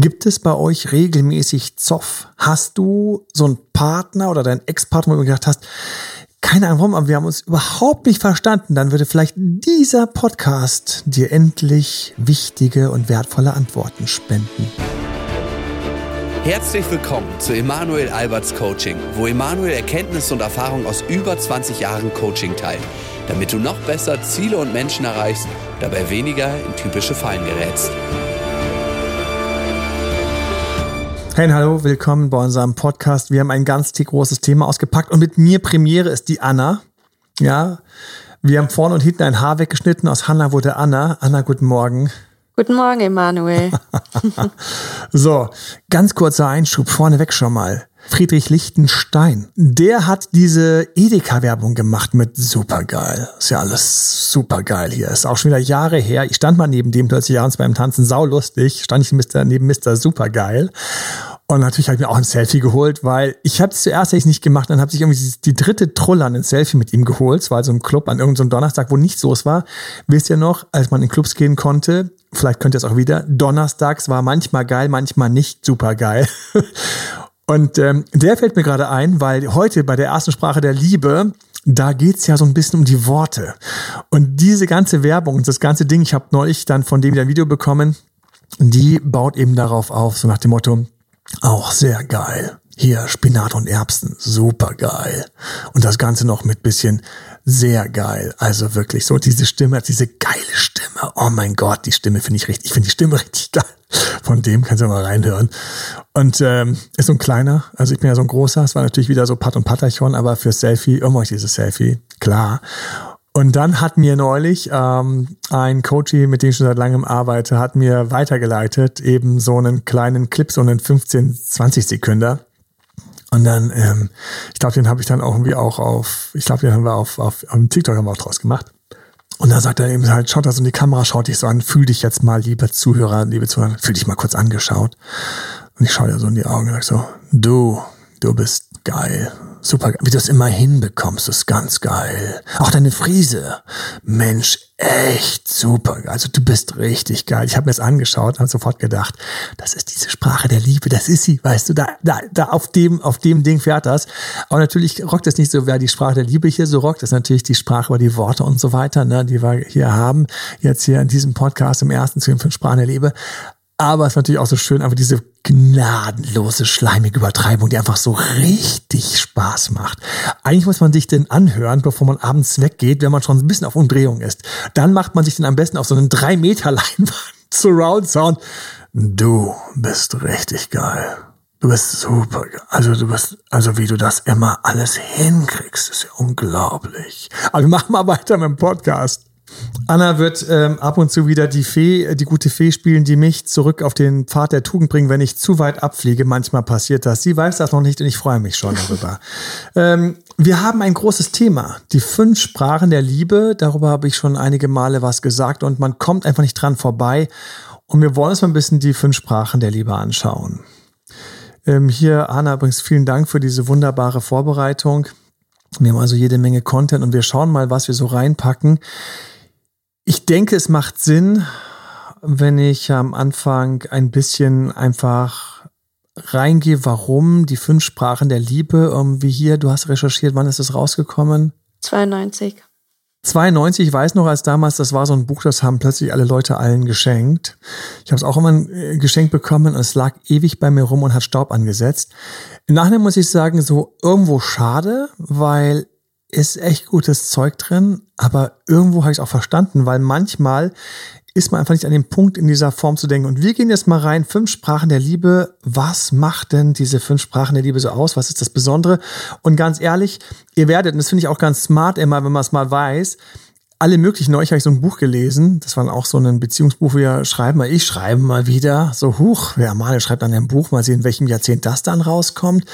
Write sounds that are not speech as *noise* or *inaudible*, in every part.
Gibt es bei euch regelmäßig Zoff? Hast du so einen Partner oder deinen Ex-Partner, wo du gedacht hast, keine Ahnung warum, aber wir haben uns überhaupt nicht verstanden, dann würde vielleicht dieser Podcast dir endlich wichtige und wertvolle Antworten spenden. Herzlich willkommen zu Emanuel Alberts Coaching, wo Emanuel Erkenntnisse und Erfahrung aus über 20 Jahren Coaching teilt, damit du noch besser Ziele und Menschen erreichst, dabei weniger in typische Fallen gerätst. Hey, hallo, willkommen bei unserem Podcast. Wir haben ein ganz großes Thema ausgepackt und mit mir Premiere ist die Anna. Ja, wir haben vorne und hinten ein Haar weggeschnitten. Aus Hanna wurde Anna. Anna, guten Morgen. Guten Morgen, Emanuel. *laughs* so, ganz kurzer Einschub vorneweg schon mal. Friedrich Lichtenstein. Der hat diese Edeka-Werbung gemacht mit supergeil. Ist ja alles supergeil hier. Ist auch schon wieder Jahre her. Ich stand mal neben dem plötzlich abends beim Tanzen, saulustig. Stand ich neben Mr. Supergeil. Und natürlich habe ich mir auch ein Selfie geholt, weil ich habe es zuerst ich nicht gemacht, dann habe ich irgendwie die dritte Trolle an ein Selfie mit ihm geholt. Es war so ein Club an irgendeinem Donnerstag, wo nichts los war. Wisst ihr noch, als man in Clubs gehen konnte, vielleicht könnt ihr es auch wieder, Donnerstags war manchmal geil, manchmal nicht super geil. *laughs* Und ähm, der fällt mir gerade ein, weil heute bei der ersten Sprache der Liebe, da geht's ja so ein bisschen um die Worte. Und diese ganze Werbung, das ganze Ding, ich habe neulich dann von dem wieder ein Video bekommen, die baut eben darauf auf, so nach dem Motto, auch sehr geil. Hier Spinat und Erbsen, super geil. Und das Ganze noch mit bisschen sehr geil. Also wirklich so diese Stimme, diese geile Stimme. Oh mein Gott, die Stimme finde ich richtig, ich finde die Stimme *laughs* richtig geil. Von dem kannst du mal reinhören. Und ähm, ist so ein kleiner, also ich bin ja so ein großer, es war natürlich wieder so Pat und Patachon, aber für Selfie, immer dieses Selfie, klar. Und dann hat mir neulich ähm, ein Coach, mit dem ich schon seit langem arbeite, hat mir weitergeleitet, eben so einen kleinen Clip, so einen 15, 20 Sekunden. Und dann, ähm, ich glaube, den habe ich dann auch irgendwie auch auf, ich glaube, den haben wir auf, auf, auf TikTok haben wir auch draus gemacht. Und dann sagt er eben halt, schaut das in die Kamera, schaut dich so an, fühl dich jetzt mal, liebe Zuhörer, liebe Zuhörer, fühl dich mal kurz angeschaut. Und ich schaue dir so in die Augen und sag so, du, du bist geil super, wie du es immer hinbekommst, ist ganz geil. Auch deine Friese, Mensch, echt super. Also du bist richtig geil. Ich habe mir das angeschaut, habe sofort gedacht, das ist diese Sprache der Liebe, das ist sie, weißt du, da, da, da auf dem, auf dem Ding fährt das. Aber natürlich rockt es nicht so, wer die Sprache der Liebe hier so rockt, das ist natürlich die Sprache über die Worte und so weiter, ne, die wir hier haben, jetzt hier in diesem Podcast im ersten den fünf Sprachen der Liebe. Aber es ist natürlich auch so schön, einfach diese gnadenlose, schleimige Übertreibung, die einfach so richtig Spaß macht. Eigentlich muss man sich den anhören, bevor man abends weggeht, wenn man schon ein bisschen auf Umdrehung ist. Dann macht man sich den am besten auf so einen drei Meter Leinwand *laughs* Surround Sound. Du bist richtig geil. Du bist super. Also du bist, also wie du das immer alles hinkriegst, ist ja unglaublich. Aber wir machen mal weiter mit dem Podcast. Anna wird ähm, ab und zu wieder die Fee, die gute Fee spielen, die mich zurück auf den Pfad der Tugend bringen, wenn ich zu weit abfliege. Manchmal passiert das. Sie weiß das noch nicht und ich freue mich schon darüber. *laughs* ähm, wir haben ein großes Thema. Die fünf Sprachen der Liebe. Darüber habe ich schon einige Male was gesagt und man kommt einfach nicht dran vorbei. Und wir wollen uns mal ein bisschen die fünf Sprachen der Liebe anschauen. Ähm, hier, Anna, übrigens vielen Dank für diese wunderbare Vorbereitung. Wir haben also jede Menge Content und wir schauen mal, was wir so reinpacken. Ich denke, es macht Sinn, wenn ich am Anfang ein bisschen einfach reingehe, warum die fünf Sprachen der Liebe irgendwie hier, du hast recherchiert, wann ist es rausgekommen? 92. 92, ich weiß noch, als damals, das war so ein Buch, das haben plötzlich alle Leute allen geschenkt. Ich habe es auch immer äh, geschenkt bekommen und es lag ewig bei mir rum und hat Staub angesetzt. Im Nachhinein muss ich sagen, so irgendwo schade, weil ist echt gutes Zeug drin, aber irgendwo habe ich es auch verstanden, weil manchmal ist man einfach nicht an dem Punkt, in dieser Form zu denken. Und wir gehen jetzt mal rein, fünf Sprachen der Liebe. Was macht denn diese fünf Sprachen der Liebe so aus? Was ist das Besondere? Und ganz ehrlich, ihr werdet, und das finde ich auch ganz smart immer, wenn man es mal weiß, alle möglichen. Neulich habe ich so ein Buch gelesen. Das war auch so ein Beziehungsbuch, wo wir schreiben mal, ich schreibe mal wieder. So, huch, wer mal schreibt an einem Buch, mal sehen, in welchem Jahrzehnt das dann rauskommt.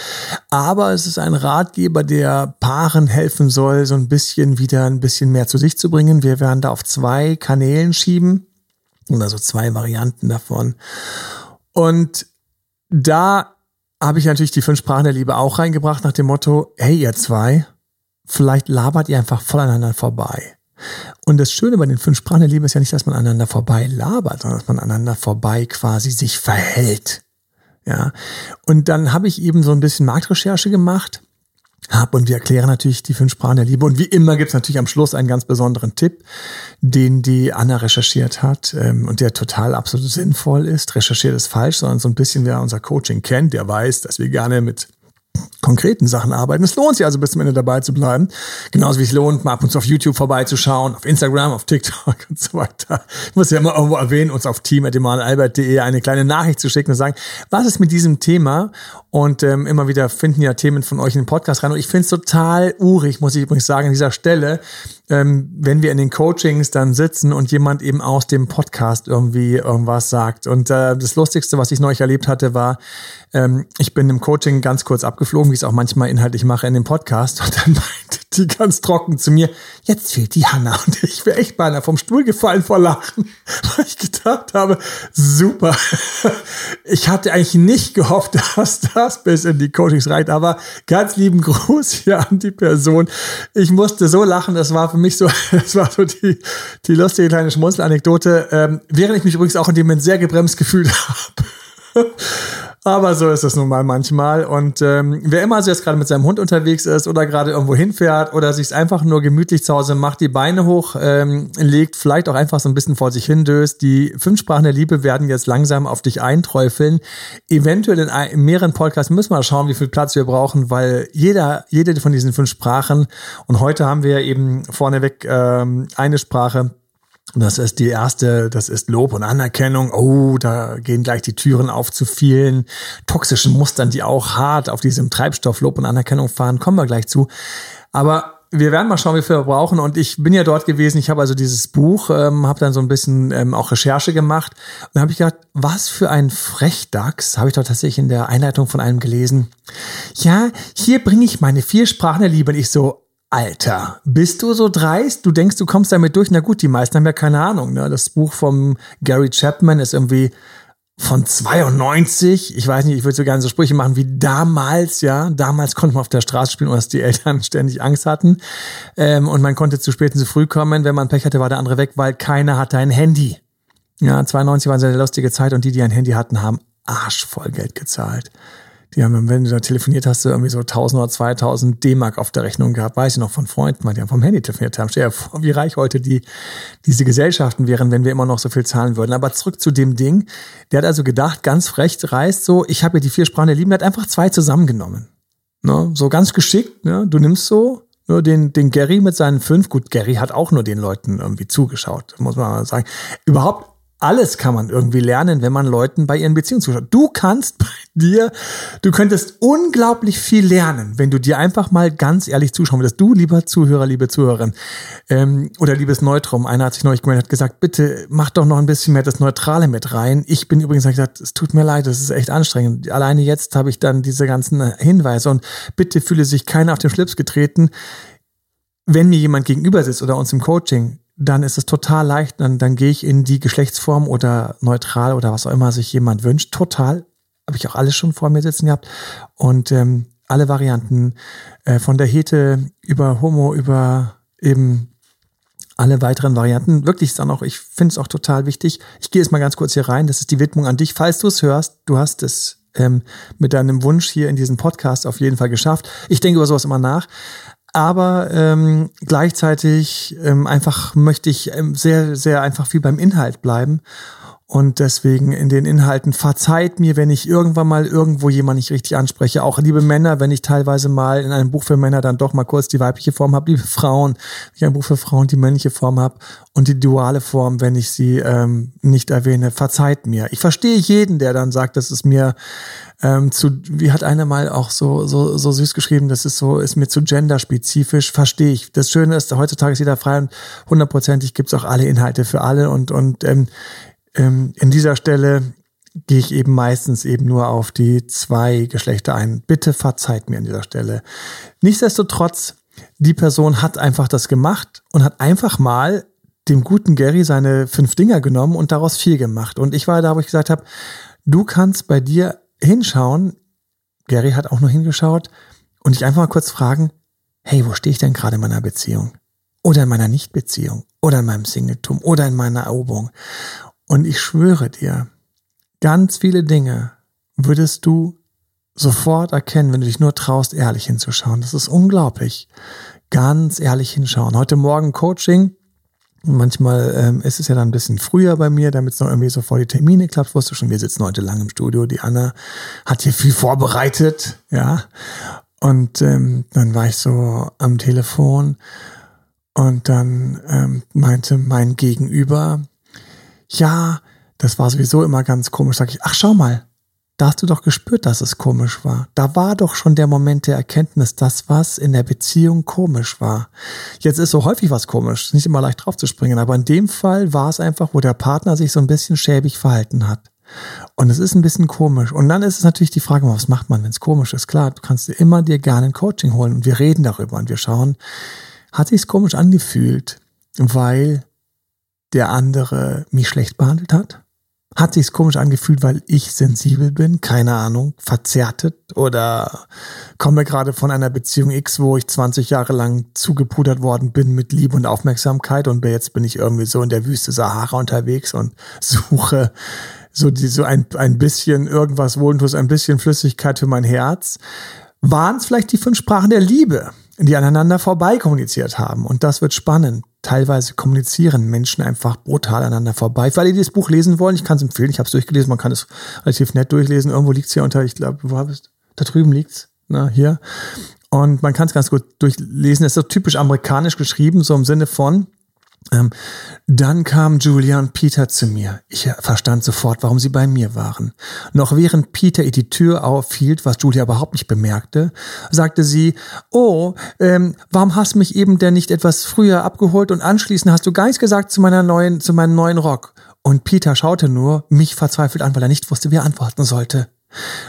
Aber es ist ein Ratgeber, der Paaren helfen soll, so ein bisschen wieder ein bisschen mehr zu sich zu bringen. Wir werden da auf zwei Kanälen schieben. Also zwei Varianten davon. Und da habe ich natürlich die fünf Sprachen der Liebe auch reingebracht nach dem Motto, hey ihr zwei, vielleicht labert ihr einfach voll aneinander vorbei Und das Schöne bei den fünf Sprachen der Liebe ist ja nicht, dass man aneinander vorbei labert, sondern dass man aneinander vorbei quasi sich verhält. Ja. Und dann habe ich eben so ein bisschen Marktrecherche gemacht hab und wir erklären natürlich die fünf Sprachen der Liebe. Und wie immer gibt's natürlich am Schluss einen ganz besonderen Tipp, den die Anna recherchiert hat ähm, und der total absolut sinnvoll ist. Recherchiert ist falsch, sondern so ein bisschen, wer unser Coaching kennt, der weiß, dass wir gerne mit konkreten Sachen arbeiten. Es lohnt sich also bis zum Ende dabei zu bleiben. Genauso wie es lohnt, mal ab und zu auf YouTube vorbeizuschauen, auf Instagram, auf TikTok *laughs* und so weiter. Ich muss ja immer irgendwo erwähnen, uns auf team.emanuelalbert.de eine kleine Nachricht zu schicken und sagen, was ist mit diesem Thema? Und ähm, immer wieder finden ja Themen von euch in den Podcast rein. Und ich finde es total urig, muss ich übrigens sagen, an dieser Stelle, ähm, wenn wir in den Coachings dann sitzen und jemand eben aus dem Podcast irgendwie irgendwas sagt. Und äh, das Lustigste, was ich neulich erlebt hatte, war, ähm, ich bin im Coaching ganz kurz abgeflogen, wie ich es auch manchmal inhaltlich mache in dem Podcast. Und dann meinte die ganz trocken zu mir, jetzt fehlt die Hanna. Und ich wäre echt beinahe vom Stuhl gefallen vor Lachen, *laughs* weil ich gedacht habe, super. Ich hatte eigentlich nicht gehofft, *laughs* dass das bis in die Coachings reicht. Aber ganz lieben Gruß hier an die Person. Ich musste so lachen, das war für mich so, *laughs* das war so die, die lustige kleine Schmunzelanekdote, ähm, während ich mich übrigens auch in dem Moment sehr gebremst gefühlt habe. Aber so ist es nun mal manchmal. Und ähm, wer immer also jetzt gerade mit seinem Hund unterwegs ist oder gerade irgendwo hinfährt oder sich einfach nur gemütlich zu Hause macht, die Beine hoch ähm, legt, vielleicht auch einfach so ein bisschen vor sich hindöst. Die fünf Sprachen der Liebe werden jetzt langsam auf dich einträufeln. Eventuell in, in mehreren Podcasts müssen wir schauen, wie viel Platz wir brauchen, weil jeder, jede von diesen fünf Sprachen und heute haben wir eben vorneweg ähm, eine Sprache, das ist die erste, das ist Lob und Anerkennung. Oh, da gehen gleich die Türen auf zu vielen toxischen Mustern, die auch hart auf diesem Treibstoff Lob und Anerkennung fahren. Kommen wir gleich zu. Aber wir werden mal schauen, wie viel wir brauchen. Und ich bin ja dort gewesen. Ich habe also dieses Buch, ähm, habe dann so ein bisschen ähm, auch Recherche gemacht. Und dann habe ich gedacht, was für ein Frechdachs, habe ich dort tatsächlich in der Einleitung von einem gelesen. Ja, hier bringe ich meine vier Sprachen der Liebe. Und ich so, Alter, bist du so dreist? Du denkst, du kommst damit durch? Na gut, die meisten haben ja keine Ahnung. Ne? Das Buch vom Gary Chapman ist irgendwie von 92. Ich weiß nicht, ich würde so gerne so Sprüche machen wie damals, ja. Damals konnte man auf der Straße spielen, ohne dass die *laughs* Eltern ständig Angst hatten. Ähm, und man konnte zu spät und zu früh kommen. Wenn man Pech hatte, war der andere weg, weil keiner hatte ein Handy. Ja, 92 war eine sehr lustige Zeit und die, die ein Handy hatten, haben arschvoll Geld gezahlt. Die haben, wenn du da telefoniert hast, du irgendwie so 1000 oder 2000 D-Mark auf der Rechnung gehabt. Weiß ich noch von Freunden, die haben vom Handy telefoniert haben. Stell dir vor, wie reich heute die, diese Gesellschaften wären, wenn wir immer noch so viel zahlen würden. Aber zurück zu dem Ding. Der hat also gedacht, ganz frech reißt so, ich habe hier die vier Sprachen der Lieben, der hat einfach zwei zusammengenommen. Ne? So ganz geschickt, ne? du nimmst so nur den, den Gary mit seinen fünf, gut, Gary hat auch nur den Leuten irgendwie zugeschaut, muss man mal sagen. Überhaupt alles kann man irgendwie lernen, wenn man Leuten bei ihren Beziehungen zuschaut. Du kannst bei dir, du könntest unglaublich viel lernen, wenn du dir einfach mal ganz ehrlich zuschauen würdest. Du, lieber Zuhörer, liebe Zuhörerin, ähm, oder liebes Neutrum, einer hat sich neulich gemeldet, hat gesagt, bitte mach doch noch ein bisschen mehr das Neutrale mit rein. Ich bin übrigens gesagt, es tut mir leid, das ist echt anstrengend. Alleine jetzt habe ich dann diese ganzen Hinweise und bitte fühle sich keiner auf den Schlips getreten. Wenn mir jemand gegenüber sitzt oder uns im Coaching, dann ist es total leicht, dann, dann gehe ich in die Geschlechtsform oder neutral oder was auch immer sich jemand wünscht. Total. Habe ich auch alles schon vor mir sitzen gehabt. Und ähm, alle Varianten äh, von der Hete über Homo, über eben alle weiteren Varianten. Wirklich ist dann auch, ich finde es auch total wichtig. Ich gehe jetzt mal ganz kurz hier rein. Das ist die Widmung an dich. Falls du es hörst, du hast es ähm, mit deinem Wunsch hier in diesem Podcast auf jeden Fall geschafft. Ich denke über sowas immer nach aber ähm, gleichzeitig ähm, einfach möchte ich ähm, sehr, sehr einfach viel beim Inhalt bleiben und deswegen in den Inhalten verzeiht mir, wenn ich irgendwann mal irgendwo jemand nicht richtig anspreche. Auch liebe Männer, wenn ich teilweise mal in einem Buch für Männer dann doch mal kurz die weibliche Form habe. Liebe Frauen, wenn ich ein Buch für Frauen die männliche Form habe und die duale Form, wenn ich sie ähm, nicht erwähne. Verzeiht mir. Ich verstehe jeden, der dann sagt, das ist mir ähm, zu, wie hat einer mal auch so, so, so süß geschrieben, das ist so, ist mir zu genderspezifisch, verstehe ich. Das Schöne ist, heutzutage ist jeder frei und hundertprozentig gibt's auch alle Inhalte für alle und, und ähm, ähm, in dieser Stelle gehe ich eben meistens eben nur auf die zwei Geschlechter ein. Bitte verzeiht mir an dieser Stelle. Nichtsdestotrotz, die Person hat einfach das gemacht und hat einfach mal dem guten Gary seine fünf Dinger genommen und daraus vier gemacht. Und ich war da, wo ich gesagt habe, du kannst bei dir hinschauen. Gary hat auch nur hingeschaut und ich einfach mal kurz fragen, hey, wo stehe ich denn gerade in meiner Beziehung? oder in meiner Nichtbeziehung oder in meinem Singletum oder in meiner Eroberung. Und ich schwöre dir, ganz viele Dinge würdest du sofort erkennen, wenn du dich nur traust, ehrlich hinzuschauen. Das ist unglaublich. Ganz ehrlich hinschauen. Heute Morgen Coaching. Manchmal ähm, ist es ja dann ein bisschen früher bei mir, damit es noch irgendwie so vor die Termine klappt. Wusste schon, wir sitzen heute lang im Studio. Die Anna hat hier viel vorbereitet, ja. Und ähm, dann war ich so am Telefon und dann ähm, meinte mein Gegenüber, ja, das war sowieso immer ganz komisch. Sag ich, ach schau mal, da hast du doch gespürt, dass es komisch war. Da war doch schon der Moment der Erkenntnis, dass was in der Beziehung komisch war. Jetzt ist so häufig was komisch, nicht immer leicht draufzuspringen, aber in dem Fall war es einfach, wo der Partner sich so ein bisschen schäbig verhalten hat. Und es ist ein bisschen komisch. Und dann ist es natürlich die Frage, was macht man, wenn es komisch ist? Klar, du kannst dir immer dir gerne ein Coaching holen und wir reden darüber und wir schauen, hat sich's komisch angefühlt, weil der andere mich schlecht behandelt hat? Hat sich's komisch angefühlt, weil ich sensibel bin? Keine Ahnung. Verzerrtet? Oder komme gerade von einer Beziehung X, wo ich 20 Jahre lang zugepudert worden bin mit Liebe und Aufmerksamkeit und jetzt bin ich irgendwie so in der Wüste Sahara unterwegs und *laughs* suche so, die, so ein, ein bisschen irgendwas Wohltues, ein bisschen Flüssigkeit für mein Herz. Waren es vielleicht die fünf Sprachen der Liebe, die aneinander vorbei kommuniziert haben? Und das wird spannend. Teilweise kommunizieren Menschen einfach brutal aneinander vorbei. Für alle, die das Buch lesen wollen, ich kann es empfehlen. Ich habe es durchgelesen. Man kann es relativ nett durchlesen. Irgendwo liegt es hier unter, ich glaube, wo habe ich Da drüben liegt's. Na, hier. Und man kann es ganz gut durchlesen. Es ist so typisch amerikanisch geschrieben, so im Sinne von, ähm, dann kam Julia und Peter zu mir. Ich verstand sofort, warum sie bei mir waren. Noch während Peter ihr die Tür aufhielt, was Julia überhaupt nicht bemerkte, sagte sie, oh, ähm, warum hast mich eben denn nicht etwas früher abgeholt und anschließend hast du gar nichts gesagt zu meiner neuen, zu meinem neuen Rock? Und Peter schaute nur mich verzweifelt an, weil er nicht wusste, wie er antworten sollte.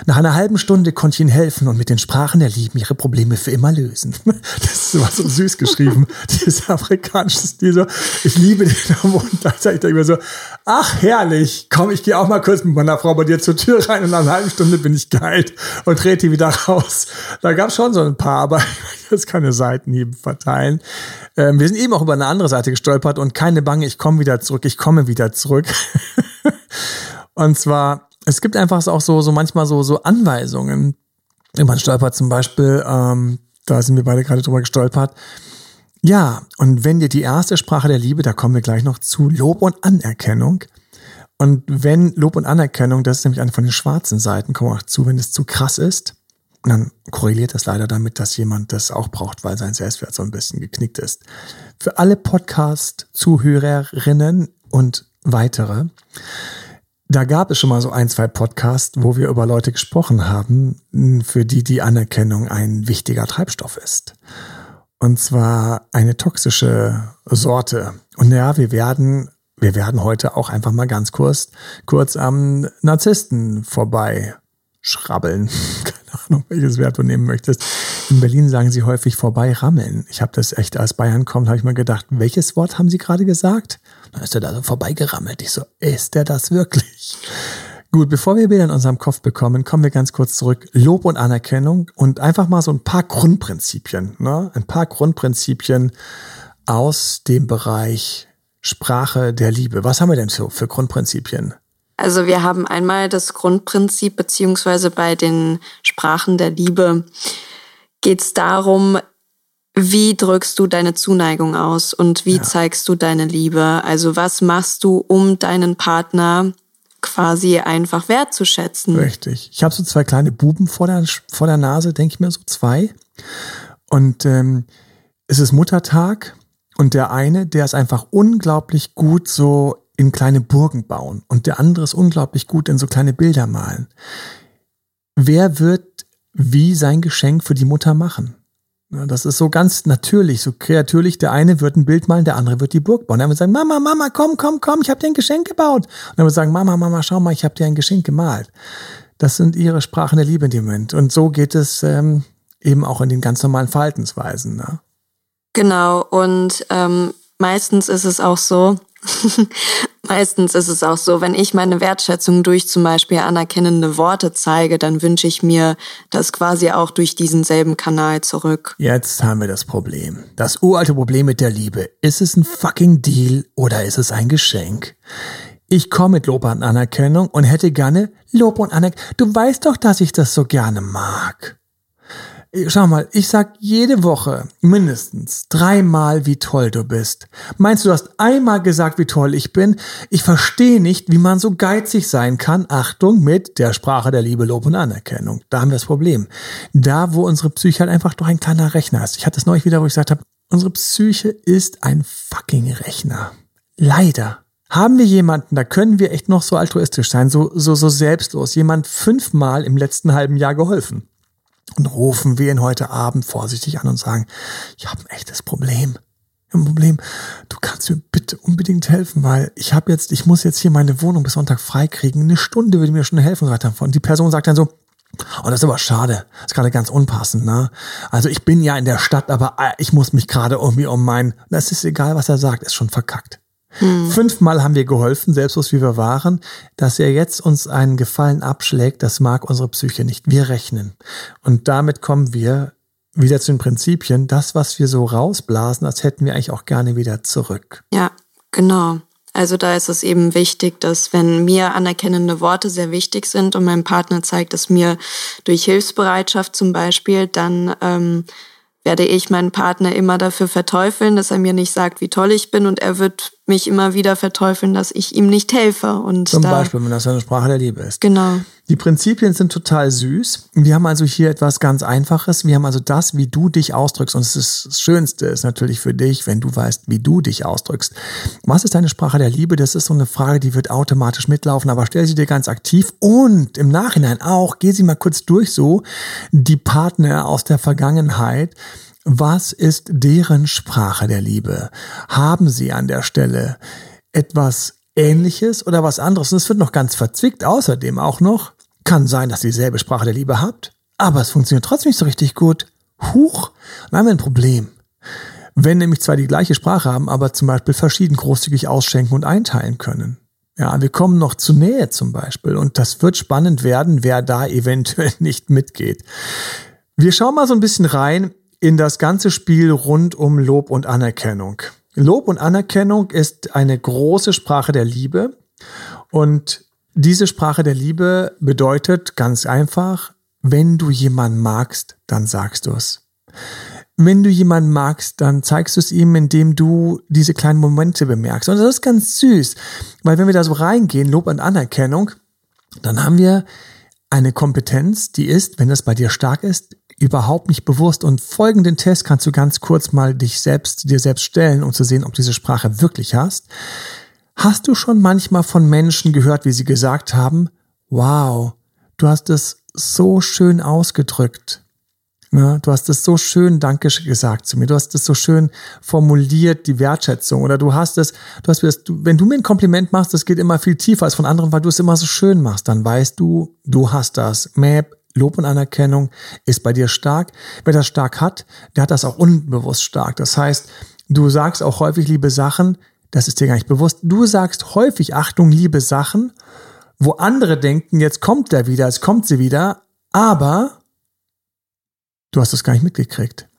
Nach einer halben Stunde konnte ich ihnen helfen und mit den Sprachen der Lieben ihre Probleme für immer lösen. *laughs* Das war so süß geschrieben, *laughs* dieses afrikanische Stil. So, ich liebe den und da sage ich immer so, ach herrlich, komm, ich gehe auch mal kurz mit meiner Frau bei dir zur Tür rein und nach einer halben Stunde bin ich geheilt und trete wieder raus. Da gab es schon so ein paar, aber *laughs* das keine Seitenhiebe verteilen. Ähm, wir sind eben auch über eine andere Seite gestolpert und keine Bange, ich komme wieder zurück, ich komme wieder zurück. und zwar es gibt einfach auch so, so manchmal so, so Anweisungen. Man stolpert zum Beispiel, ähm, da sind wir beide gerade drüber gestolpert. Ja, und wenn dir die erste Sprache der Liebe, da kommen wir gleich noch zu, Lob und Anerkennung. Und wenn Lob und Anerkennung, das ist nämlich eine von den schwarzen Seiten, kommen wir auch zu, wenn es zu krass ist, dann korreliert das leider damit, dass jemand das auch braucht, weil sein Selbstwert so ein bisschen geknickt ist. Für alle Podcast-Zuhörerinnen und weitere, da gab es schon mal so ein, zwei Podcasts, wo wir über Leute gesprochen haben, für die die Anerkennung ein wichtiger Treibstoff ist. Und zwar eine toxische Sorte. Und ja, wir werden, wir werden heute auch einfach mal ganz kurz, kurz am Narzissten vorbei schrabbeln. *laughs* Keine Ahnung, welches Wert du nehmen möchtest. In Berlin sagen sie häufig vorbei rammeln. Ich habe das echt, als Bayern kommt, habe ich mir gedacht, welches Wort haben sie gerade gesagt? Ist er da so vorbeigerammelt. Ich so, ist der das wirklich? Gut, bevor wir wieder in unserem Kopf bekommen, kommen wir ganz kurz zurück. Lob und Anerkennung und einfach mal so ein paar Grundprinzipien, ne? Ein paar Grundprinzipien aus dem Bereich Sprache der Liebe. Was haben wir denn so für Grundprinzipien? Also wir haben einmal das Grundprinzip, beziehungsweise bei den Sprachen der Liebe geht es darum, wie drückst du deine Zuneigung aus und wie ja. zeigst du deine Liebe? Also was machst du, um deinen Partner quasi einfach wertzuschätzen? Richtig. Ich habe so zwei kleine Buben vor der, vor der Nase, denke ich mir so zwei. Und ähm, es ist Muttertag und der eine, der ist einfach unglaublich gut so in kleine Burgen bauen und der andere ist unglaublich gut in so kleine Bilder malen. Wer wird wie sein Geschenk für die Mutter machen? Das ist so ganz natürlich, so kreatürlich. Der eine wird ein Bild malen, der andere wird die Burg bauen. Der wird sagen, Mama, Mama, komm, komm, komm, ich habe dir ein Geschenk gebaut. Und er wird sagen, Mama, Mama, schau mal, ich habe dir ein Geschenk gemalt. Das sind ihre Sprachen der Liebe in dem Moment. Und so geht es ähm, eben auch in den ganz normalen Verhaltensweisen. Ne? Genau, und ähm, meistens ist es auch so, *laughs* Meistens ist es auch so, wenn ich meine Wertschätzung durch zum Beispiel anerkennende Worte zeige, dann wünsche ich mir das quasi auch durch diesen selben Kanal zurück. Jetzt haben wir das Problem. Das uralte Problem mit der Liebe. Ist es ein fucking Deal oder ist es ein Geschenk? Ich komme mit Lob und Anerkennung und hätte gerne Lob und Anerkennung. Du weißt doch, dass ich das so gerne mag. Schau mal, ich sag jede Woche mindestens dreimal, wie toll du bist. Meinst du, du hast einmal gesagt, wie toll ich bin? Ich verstehe nicht, wie man so geizig sein kann. Achtung mit der Sprache der Liebe, Lob und Anerkennung. Da haben wir das Problem. Da, wo unsere Psyche halt einfach doch ein kleiner Rechner ist. Ich hatte es neulich wieder, wo ich gesagt habe, unsere Psyche ist ein fucking Rechner. Leider. Haben wir jemanden, da können wir echt noch so altruistisch sein, so, so, so selbstlos, jemand fünfmal im letzten halben Jahr geholfen und rufen wir ihn heute Abend vorsichtig an und sagen, ich habe ein echtes Problem. Ein Problem. Du kannst mir bitte unbedingt helfen, weil ich habe jetzt, ich muss jetzt hier meine Wohnung bis Sonntag freikriegen. Eine Stunde würde mir schon helfen. Und die Person sagt dann so, Oh, das ist aber schade. Das ist gerade ganz unpassend, ne? Also ich bin ja in der Stadt, aber äh, ich muss mich gerade irgendwie um mein, das ist egal, was er sagt, ist schon verkackt. Hm. Fünfmal haben wir geholfen, selbstlos wie wir waren. Dass er jetzt uns einen Gefallen abschlägt, das mag unsere Psyche nicht. Wir rechnen. Und damit kommen wir wieder zu den Prinzipien. Das, was wir so rausblasen, das hätten wir eigentlich auch gerne wieder zurück. Ja, genau. Also da ist es eben wichtig, dass wenn mir anerkennende Worte sehr wichtig sind und mein Partner zeigt es mir durch Hilfsbereitschaft zum Beispiel, dann ähm, werde ich meinen Partner immer dafür verteufeln, dass er mir nicht sagt, wie toll ich bin und er wird mich immer wieder verteufeln, dass ich ihm nicht helfe. Und Zum da, Beispiel, wenn das eine Sprache der Liebe ist. Genau. Die Prinzipien sind total süß. Wir haben also hier etwas ganz Einfaches. Wir haben also das, wie du dich ausdrückst. Und es ist, das Schönste ist natürlich für dich, wenn du weißt, wie du dich ausdrückst. Was ist deine Sprache der Liebe? Das ist so eine Frage, die wird automatisch mitlaufen, aber stell sie dir ganz aktiv und im Nachhinein auch, geh sie mal kurz durch so, die Partner aus der Vergangenheit, was ist deren Sprache der Liebe? Haben sie an der Stelle etwas Ähnliches oder was anderes? Und es wird noch ganz verzwickt. Außerdem auch noch, kann sein, dass ihr dieselbe Sprache der Liebe habt, aber es funktioniert trotzdem nicht so richtig gut. Huch, dann haben wir ein Problem. Wenn nämlich zwei die gleiche Sprache haben, aber zum Beispiel verschieden großzügig ausschenken und einteilen können. Ja, wir kommen noch zu Nähe zum Beispiel und das wird spannend werden, wer da eventuell *laughs* nicht mitgeht. Wir schauen mal so ein bisschen rein in das ganze Spiel rund um Lob und Anerkennung. Lob und Anerkennung ist eine große Sprache der Liebe und diese Sprache der Liebe bedeutet ganz einfach, wenn du jemanden magst, dann sagst du es. Wenn du jemanden magst, dann zeigst du es ihm, indem du diese kleinen Momente bemerkst. Und das ist ganz süß, weil wenn wir da so reingehen, Lob und Anerkennung, dann haben wir eine Kompetenz, die ist, wenn das bei dir stark ist, überhaupt nicht bewusst. Und folgenden Test kannst du ganz kurz mal dich selbst, dir selbst stellen, um zu sehen, ob diese Sprache wirklich hast. Hast du schon manchmal von Menschen gehört, wie sie gesagt haben, wow, du hast es so schön ausgedrückt. Ja, du hast es so schön Danke gesagt zu mir. Du hast es so schön formuliert, die Wertschätzung. Oder du hast es, du hast wenn du mir ein Kompliment machst, das geht immer viel tiefer als von anderen, weil du es immer so schön machst. Dann weißt du, du hast das. Map, Lob und Anerkennung ist bei dir stark. Wer das stark hat, der hat das auch unbewusst stark. Das heißt, du sagst auch häufig liebe Sachen, das ist dir gar nicht bewusst. Du sagst häufig Achtung, liebe Sachen, wo andere denken, jetzt kommt der wieder, jetzt kommt sie wieder, aber du hast es gar nicht mitgekriegt.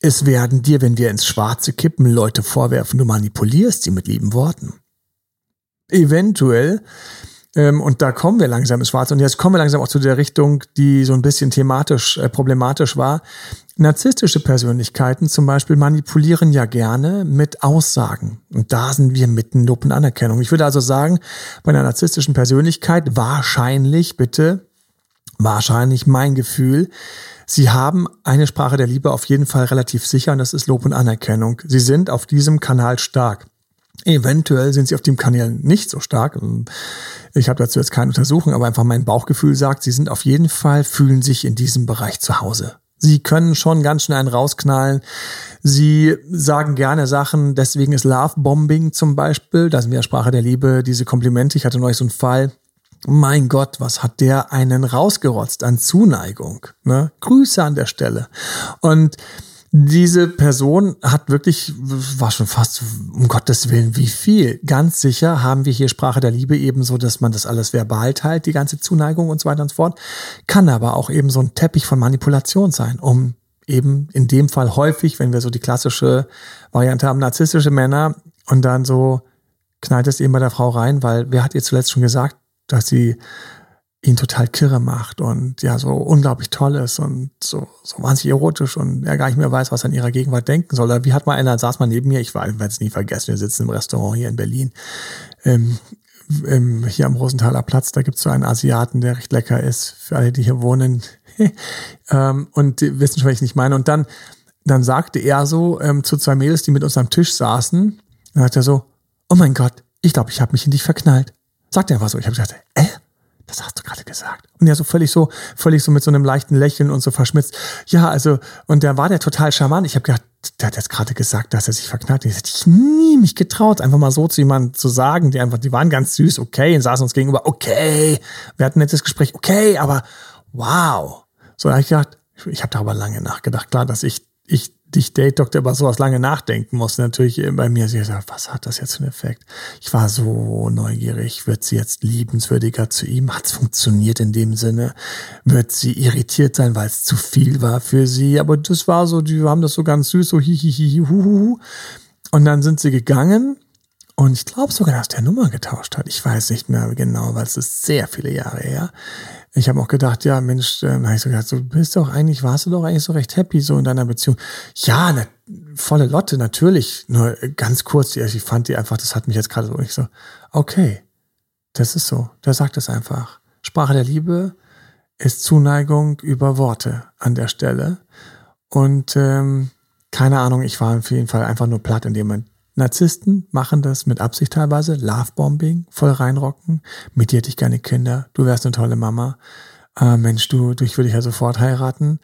Es werden dir, wenn wir ins Schwarze kippen, Leute vorwerfen, du manipulierst sie mit lieben Worten. Eventuell und da kommen wir langsam ins Schwarze. Und jetzt kommen wir langsam auch zu der Richtung, die so ein bisschen thematisch äh, problematisch war. Narzisstische Persönlichkeiten zum Beispiel manipulieren ja gerne mit Aussagen. Und da sind wir mitten und Anerkennung. Ich würde also sagen, bei einer narzisstischen Persönlichkeit wahrscheinlich, bitte, wahrscheinlich mein Gefühl, Sie haben eine Sprache der Liebe auf jeden Fall relativ sicher und das ist Lob und Anerkennung. Sie sind auf diesem Kanal stark. Eventuell sind sie auf dem Kanal nicht so stark. Ich habe dazu jetzt keine Untersuchung, aber einfach mein Bauchgefühl sagt, sie sind auf jeden Fall, fühlen sich in diesem Bereich zu Hause. Sie können schon ganz schnell einen rausknallen. Sie sagen gerne Sachen, deswegen ist Love-Bombing zum Beispiel, das ist mir Sprache der Liebe, diese Komplimente. Ich hatte neulich so einen Fall. Mein Gott, was hat der einen rausgerotzt an Zuneigung? Ne? Grüße an der Stelle. Und Diese Person hat wirklich, war schon fast, um Gottes Willen, wie viel. Ganz sicher haben wir hier Sprache der Liebe ebenso, dass man das alles verbal teilt, die ganze Zuneigung und so weiter und so fort. Kann aber auch eben so ein Teppich von Manipulation sein, um eben in dem Fall häufig, wenn wir so die klassische Variante haben, narzisstische Männer und dann so knallt es eben bei der Frau rein, weil wer hat ihr zuletzt schon gesagt, dass sie ihn total kirre macht und ja, so unglaublich toll ist und so, so wahnsinnig erotisch und er gar nicht mehr weiß, was er in ihrer Gegenwart denken soll. Oder wie hat mal einer, saß mal neben mir, ich werde es nie vergessen, wir sitzen im Restaurant hier in Berlin, ähm, ähm, hier am Rosenthaler Platz, da gibt es so einen Asiaten, der recht lecker ist, für alle, die hier wohnen *laughs* ähm, und die wissen schon, was ich nicht meine. Und dann, dann sagte er so ähm, zu zwei Mädels, die mit uns am Tisch saßen, dann sagt er so, oh mein Gott, ich glaube, ich habe mich in dich verknallt. Sagt er einfach so. Ich habe gesagt, äh, das hast du gerade gesagt. Und ja, so völlig so, völlig so mit so einem leichten Lächeln und so verschmitzt. Ja, also, und der war der total charmant. Ich habe gedacht, der hat jetzt gerade gesagt, dass er sich verknallt. Ich hätte ich nie mich getraut, einfach mal so zu jemandem zu sagen, die einfach, die waren ganz süß, okay, und saßen uns gegenüber, okay, wir hatten ein nettes Gespräch, okay, aber wow. So, da habe ich gedacht, ich habe darüber lange nachgedacht. Klar, dass ich, ich dich Date Doktor über sowas lange nachdenken musste. Natürlich bei mir, sie gesagt, was hat das jetzt für einen Effekt? Ich war so neugierig. Wird sie jetzt liebenswürdiger zu ihm? Hat es funktioniert in dem Sinne? Wird sie irritiert sein, weil es zu viel war für sie? Aber das war so, die haben das so ganz süß, so hihihi, huhuhu. Und dann sind sie gegangen. Und ich glaube sogar, dass der Nummer getauscht hat. Ich weiß nicht mehr genau, weil es ist sehr viele Jahre her ich habe auch gedacht, ja, Mensch, äh, habe ich so gedacht, so bist doch eigentlich, warst du doch eigentlich so recht happy so in deiner Beziehung. Ja, ne, volle Lotte, natürlich. Nur ganz kurz, ich fand die einfach, das hat mich jetzt gerade so, ich so, okay, das ist so. Der sagt es einfach. Sprache der Liebe ist Zuneigung über Worte an der Stelle. Und ähm, keine Ahnung, ich war auf jeden Fall einfach nur platt in dem Moment. Narzissten machen das mit Absicht teilweise, Lovebombing, voll reinrocken, mit dir hätte ich gerne Kinder, du wärst eine tolle Mama, äh, Mensch, du, dich würde ich ja sofort heiraten.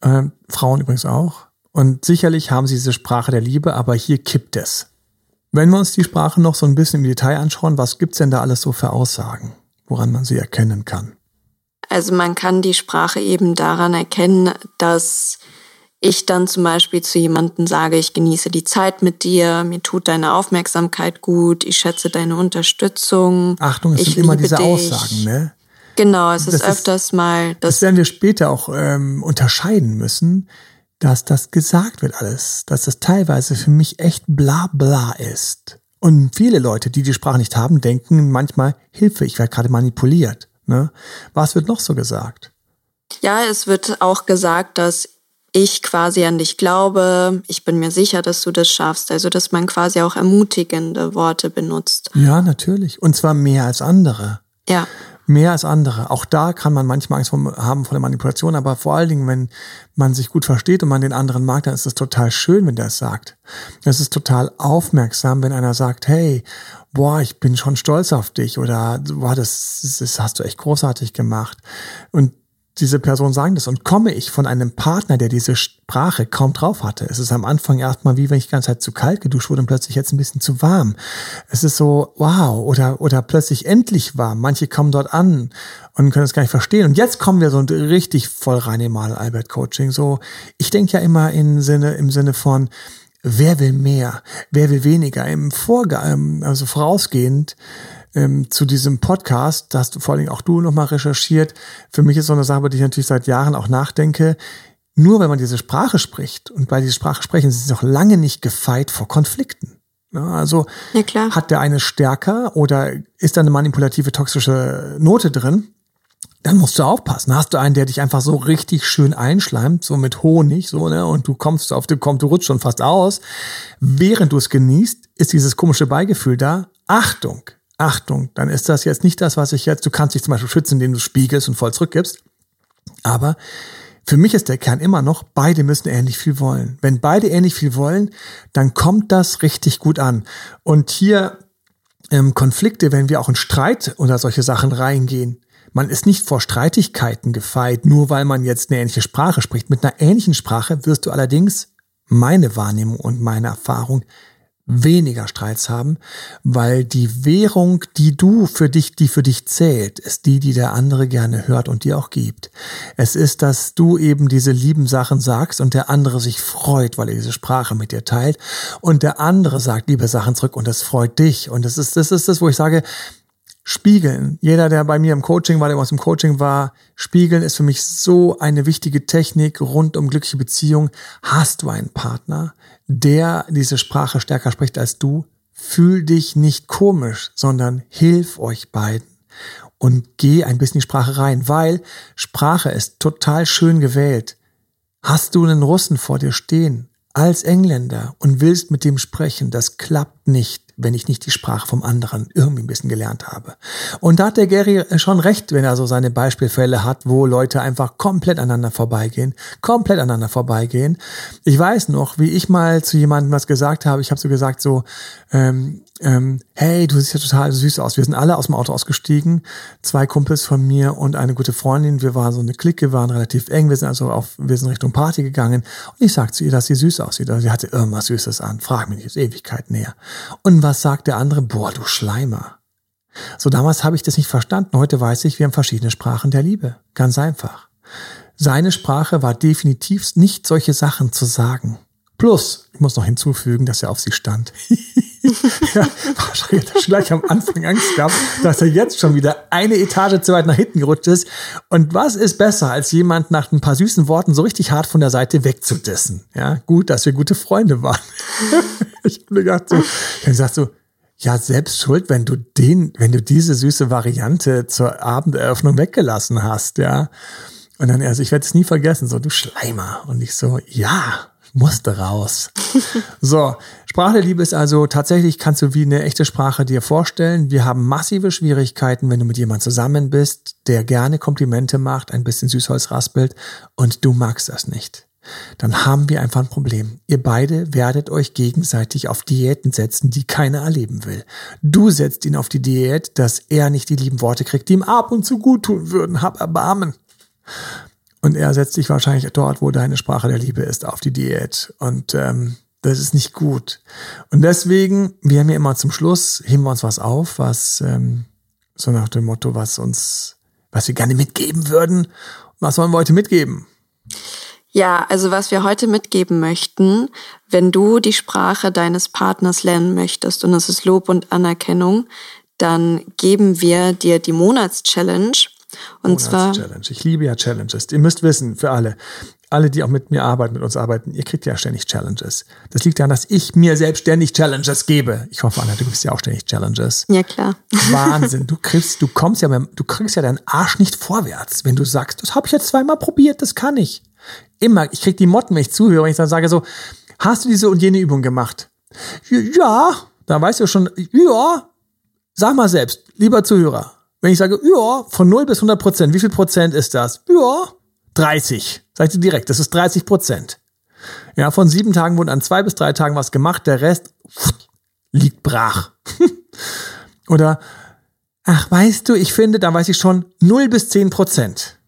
Äh, Frauen übrigens auch. Und sicherlich haben sie diese Sprache der Liebe, aber hier kippt es. Wenn wir uns die Sprache noch so ein bisschen im Detail anschauen, was gibt's denn da alles so für Aussagen, woran man sie erkennen kann? Also man kann die Sprache eben daran erkennen, dass ich dann zum Beispiel zu jemandem sage, ich genieße die Zeit mit dir, mir tut deine Aufmerksamkeit gut, ich schätze deine Unterstützung. Achtung, es ich sind immer diese dich. Aussagen, ne? Genau, es Das ist ist- öfters mal, Das dass werden wir später auch ähm, unterscheiden müssen, dass das gesagt wird alles, dass das teilweise für mich echt bla bla ist. Und viele Leute, die die Sprache nicht haben, denken manchmal, Hilfe, ich werde gerade manipuliert. Ne? Was wird noch so gesagt? Ja, es wird auch gesagt, dass ich quasi an dich glaube. Ich bin mir sicher, dass du das schaffst. Also, dass man quasi auch ermutigende Worte benutzt. Ja, natürlich. Und zwar mehr als andere. Ja, Mehr als andere. Auch da kann man manchmal Angst vor- haben vor der Manipulation, aber vor allen Dingen, wenn man sich gut versteht und man den anderen mag, dann ist es total schön, wenn der es sagt. Es ist total aufmerksam, wenn einer sagt, hey, boah, ich bin schon stolz auf dich oder boah, das, das hast du echt großartig gemacht. Und diese Person sagen das und komme ich von einem Partner, der diese Sprache kaum drauf hatte. Es ist am Anfang erstmal wie wenn ich die ganze Zeit zu kalt geduscht wurde und plötzlich jetzt ein bisschen zu warm. Es ist so, wow, oder, oder plötzlich endlich warm. Manche kommen dort an und können es gar nicht verstehen. Und jetzt kommen wir so richtig voll rein im Albert Coaching. So, ich denke ja immer im Sinne, im Sinne von, wer will mehr, wer will weniger. Im Vorge ähm, also vorausgehend ähm, zu diesem Podcast, da hast du vor allen Dingen auch du nochmal recherchiert. Für mich ist so eine Sache, über die ich natürlich seit Jahren auch nachdenke. Nur wenn man diese Sprache spricht und bei dieser Sprache sprechen, sind sie noch lange nicht gefeit vor Konflikten. Also Ja, hat der eine stärker oder ist da eine manipulative, toxische Note drin? Dann musst du aufpassen. Hast du einen, der dich einfach so richtig schön einschleimt, so mit Honig, so, ne, und du kommst auf den, kommst, du rutschst schon fast aus. Während du es genießt, ist dieses komische Beigefühl da. Achtung, Achtung, dann ist das jetzt nicht das, was ich jetzt, du kannst dich zum Beispiel schützen, indem du spiegelst und voll zurückgibst. Aber für mich ist der Kern immer noch, beide müssen ähnlich viel wollen. Wenn beide ähnlich viel wollen, dann kommt das richtig gut an. Und hier ähm, Konflikte, wenn wir auch in Streit oder solche Sachen reingehen, man ist nicht vor Streitigkeiten gefeit, nur weil man jetzt eine ähnliche Sprache spricht. Mit einer ähnlichen Sprache wirst du allerdings, meine Wahrnehmung und meine Erfahrung, weniger Streits haben, weil die Währung, die du für dich, die für dich zählt, ist die, die der andere gerne hört und dir auch gibt. Es ist, dass du eben diese lieben Sachen sagst und der andere sich freut, weil er diese Sprache mit dir teilt und der andere sagt liebe Sachen zurück und das freut dich und das ist, das ist das, wo ich sage, Spiegeln. Jeder, der bei mir im Coaching war, der uns im Coaching war, Spiegeln ist für mich so eine wichtige Technik rund um glückliche Beziehung. Hast du einen Partner, der diese Sprache stärker spricht als du? Fühl dich nicht komisch, sondern hilf euch beiden und geh ein bisschen in die Sprache rein, weil Sprache ist total schön gewählt. Hast du einen Russen vor dir stehen als Engländer und willst mit dem sprechen, das klappt nicht wenn ich nicht die Sprache vom anderen irgendwie ein bisschen gelernt habe. Und da hat der Gary schon recht, wenn er so seine Beispielfälle hat, wo Leute einfach komplett aneinander vorbeigehen, komplett aneinander vorbeigehen. Ich weiß noch, wie ich mal zu jemandem was gesagt habe. Ich habe so gesagt so, ähm, ähm, hey, du siehst ja total süß aus. Wir sind alle aus dem Auto ausgestiegen, zwei Kumpels von mir und eine gute Freundin. Wir waren so eine Clique, waren relativ eng. Wir sind also auf, wir sind Richtung Party gegangen. Und ich sag zu ihr, dass sie süß aussieht. Also sie hatte irgendwas Süßes an. Frag mich ist Ewigkeit näher. Und was sagt der andere? Boah, du Schleimer. So damals habe ich das nicht verstanden. Heute weiß ich, wir haben verschiedene Sprachen der Liebe. Ganz einfach. Seine Sprache war definitiv nicht solche Sachen zu sagen. Plus, ich muss noch hinzufügen, dass er auf sie stand. *laughs* *laughs* ja, wahrscheinlich hat er gleich am Anfang Angst gehabt, dass er jetzt schon wieder eine Etage zu weit nach hinten gerutscht ist. Und was ist besser, als jemand nach ein paar süßen Worten so richtig hart von der Seite wegzudissen? Ja, gut, dass wir gute Freunde waren. *laughs* ich habe mir gedacht so, ich habe gesagt so, ja, selbst schuld, wenn du den, wenn du diese süße Variante zur Abenderöffnung weggelassen hast, ja. Und dann, also ich werde es nie vergessen, so, du Schleimer. Und ich so, ja, musste raus. *laughs* so, Sprache der Liebe ist also tatsächlich, kannst du wie eine echte Sprache dir vorstellen. Wir haben massive Schwierigkeiten, wenn du mit jemandem zusammen bist, der gerne Komplimente macht, ein bisschen Süßholz raspelt und du magst das nicht. Dann haben wir einfach ein Problem. Ihr beide werdet euch gegenseitig auf Diäten setzen, die keiner erleben will. Du setzt ihn auf die Diät, dass er nicht die lieben Worte kriegt, die ihm ab und zu gut tun würden. Hab Erbarmen. Und er setzt sich wahrscheinlich dort, wo deine Sprache der Liebe ist, auf die Diät. Und ähm, das ist nicht gut. Und deswegen, wir haben ja immer zum Schluss, heben wir uns was auf, was ähm, so nach dem Motto, was uns, was wir gerne mitgeben würden. Was wollen wir heute mitgeben? Ja, also was wir heute mitgeben möchten, wenn du die Sprache deines Partners lernen möchtest und es ist Lob und Anerkennung, dann geben wir dir die Monatschallenge und zwar. Challenge. Ich liebe ja Challenges. Ihr müsst wissen, für alle, alle, die auch mit mir arbeiten, mit uns arbeiten, ihr kriegt ja ständig Challenges. Das liegt daran, dass ich mir selbst ständig Challenges gebe. Ich hoffe, Anna, du gibst ja auch ständig Challenges. Ja, klar. *laughs* Wahnsinn. Du kriegst, du kommst ja, du kriegst ja deinen Arsch nicht vorwärts, wenn du sagst, das habe ich jetzt zweimal probiert, das kann ich. Immer, ich krieg die Motten, wenn ich zuhöre, wenn ich dann sage so, hast du diese und jene Übung gemacht? Ja, da weißt du schon, ja, sag mal selbst, lieber Zuhörer, wenn ich sage, ja, von 0 bis 100 Prozent, wie viel Prozent ist das? Ja, 30. Sag ich dir direkt, das ist 30 Prozent. Ja, von sieben Tagen wurden an zwei bis drei Tagen was gemacht, der Rest liegt brach. *laughs* Oder, ach, weißt du, ich finde, da weiß ich schon 0 bis 10 Prozent.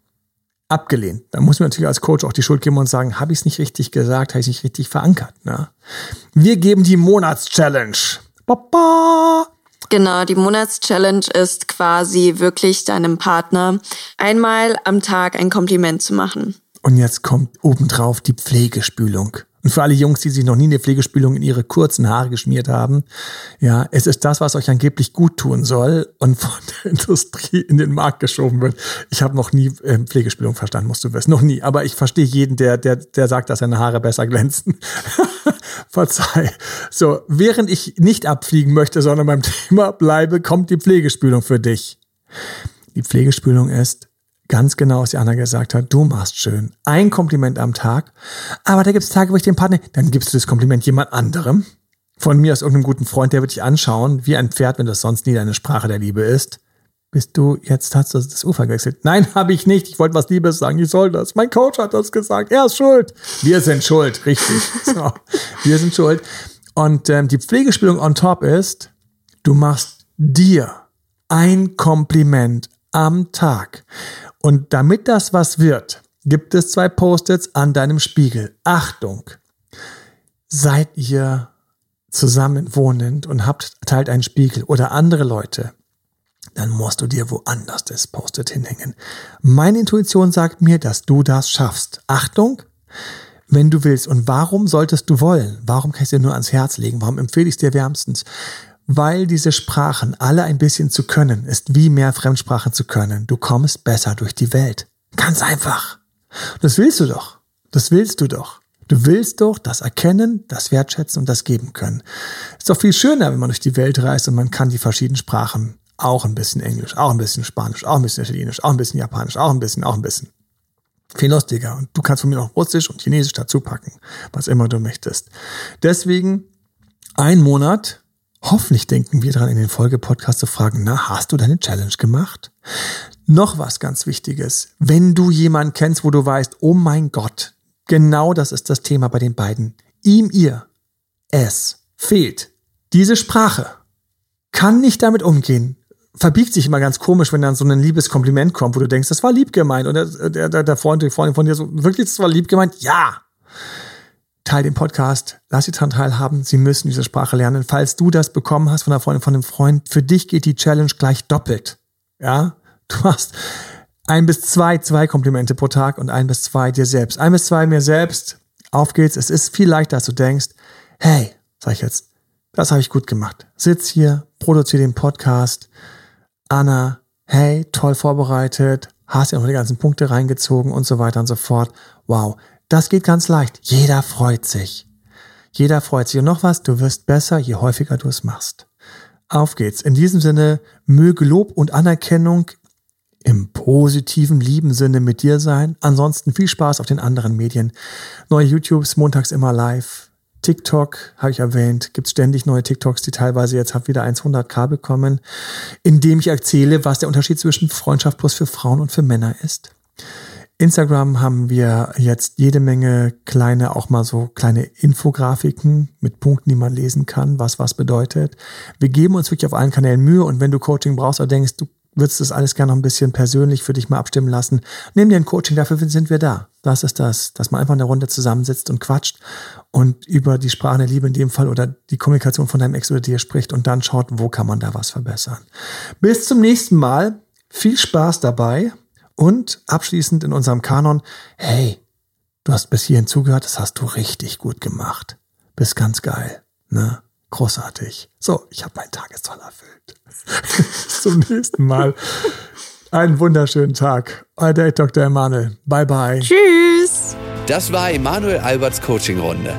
Abgelehnt. Da muss man natürlich als Coach auch die Schuld geben und sagen, habe ich es nicht richtig gesagt, habe ich es nicht richtig verankert. Ne? Wir geben die Monatschallenge. Baba! Genau, die Monatschallenge ist quasi wirklich deinem Partner einmal am Tag ein Kompliment zu machen. Und jetzt kommt obendrauf die Pflegespülung. Und für alle Jungs, die sich noch nie eine Pflegespülung in ihre kurzen Haare geschmiert haben, ja, es ist das, was euch angeblich gut tun soll und von der *laughs* Industrie in den Markt geschoben wird. Ich habe noch nie äh, Pflegespülung verstanden, musst du wissen. Noch nie. Aber ich verstehe jeden, der, der, der sagt, dass seine Haare besser glänzen. *laughs* Verzeih. So, während ich nicht abfliegen möchte, sondern beim *laughs* Thema bleibe, kommt die Pflegespülung für dich. Die Pflegespülung ist ganz genau, was die Anna gesagt hat, du machst schön. Ein Kompliment am Tag. Aber da gibt es Tage, wo ich den Partner, dann gibst du das Kompliment jemand anderem. Von mir aus irgendeinem guten Freund, der wird dich anschauen, wie ein Pferd, wenn das sonst nie deine Sprache der Liebe ist. Bist du jetzt hast du das Ufer gewechselt? Nein, *laughs* habe ich nicht. Ich wollte was Liebes sagen. Ich soll das. Mein Coach hat das gesagt. Er ist schuld. Wir sind schuld, richtig. *laughs* So, wir sind schuld. Und ähm, die Pflegespielung on top ist, du machst dir ein Kompliment am Tag. Und damit das was wird, gibt es zwei Post-its an deinem Spiegel. Achtung! Seid ihr zusammen wohnend und habt, teilt einen Spiegel oder andere Leute, dann musst du dir woanders das Post-it hinhängen. Meine Intuition sagt mir, dass du das schaffst. Achtung, wenn du willst. Und warum solltest du wollen? Warum kann ich dir nur ans Herz legen? Warum empfehle ich es dir wärmstens? Weil diese Sprachen alle ein bisschen zu können, ist wie mehr Fremdsprachen zu können. Du kommst besser durch die Welt. Ganz einfach. Das willst du doch. Das willst du doch. Du willst doch das Erkennen, das Wertschätzen und das Geben können. Ist doch viel schöner, wenn man durch die Welt reist und man kann die verschiedenen Sprachen auch ein bisschen Englisch, auch ein bisschen Spanisch, auch ein bisschen Italienisch, auch ein bisschen Japanisch, auch ein bisschen, auch ein bisschen. Viel lustiger. Und du kannst von mir noch Russisch und Chinesisch dazu packen, was immer du möchtest. Deswegen ein Monat. Hoffentlich denken wir dran, in den Folgepodcast zu fragen, na, hast du deine Challenge gemacht? Noch was ganz Wichtiges. Wenn du jemanden kennst, wo du weißt, oh mein Gott, genau das ist das Thema bei den beiden. Ihm, ihr, es fehlt diese Sprache. Kann nicht damit umgehen verbiegt sich immer ganz komisch, wenn dann so ein liebes Kompliment kommt, wo du denkst, das war lieb gemeint. Und der, der, der Freund, die Freundin von dir so, wirklich, das war lieb gemeint? Ja. Teil den Podcast, lass sie daran teilhaben, sie müssen diese Sprache lernen. Falls du das bekommen hast von der Freundin, von einem Freund, für dich geht die Challenge gleich doppelt. Ja, du hast ein bis zwei, zwei Komplimente pro Tag und ein bis zwei dir selbst. Ein bis zwei mir selbst. Auf geht's. Es ist viel leichter, als du denkst. Hey, sag ich jetzt, das habe ich gut gemacht. Sitz hier, produziere den Podcast Anna, hey, toll vorbereitet, hast ja noch die ganzen Punkte reingezogen und so weiter und so fort. Wow, das geht ganz leicht. Jeder freut sich. Jeder freut sich. Und noch was, du wirst besser, je häufiger du es machst. Auf geht's. In diesem Sinne, möge Lob und Anerkennung im positiven, lieben Sinne mit dir sein. Ansonsten viel Spaß auf den anderen Medien. Neue YouTubes montags immer live. TikTok, habe ich erwähnt, gibt ständig neue TikToks, die teilweise jetzt habe wieder 100k bekommen, indem ich erzähle, was der Unterschied zwischen Freundschaft plus für Frauen und für Männer ist. Instagram haben wir jetzt jede Menge kleine, auch mal so kleine Infografiken mit Punkten, die man lesen kann, was was bedeutet. Wir geben uns wirklich auf allen Kanälen Mühe und wenn du Coaching brauchst oder denkst, du würdest das alles gerne noch ein bisschen persönlich für dich mal abstimmen lassen, nimm dir ein Coaching, dafür sind wir da. Das ist das, dass man einfach in der Runde zusammensitzt und quatscht und über die Sprache der Liebe in dem Fall oder die Kommunikation von deinem Ex oder dir spricht und dann schaut, wo kann man da was verbessern. Bis zum nächsten Mal. Viel Spaß dabei und abschließend in unserem Kanon, hey, du hast bis hierhin zugehört, das hast du richtig gut gemacht. Bist ganz geil, ne? Großartig. So, ich habe meinen Tageszoll erfüllt. Bis *laughs* zum nächsten Mal. Einen wunderschönen Tag. Euer Date Dr. Emanuel. Bye bye. Tschüss. Das war Emanuel Alberts Coaching-Runde.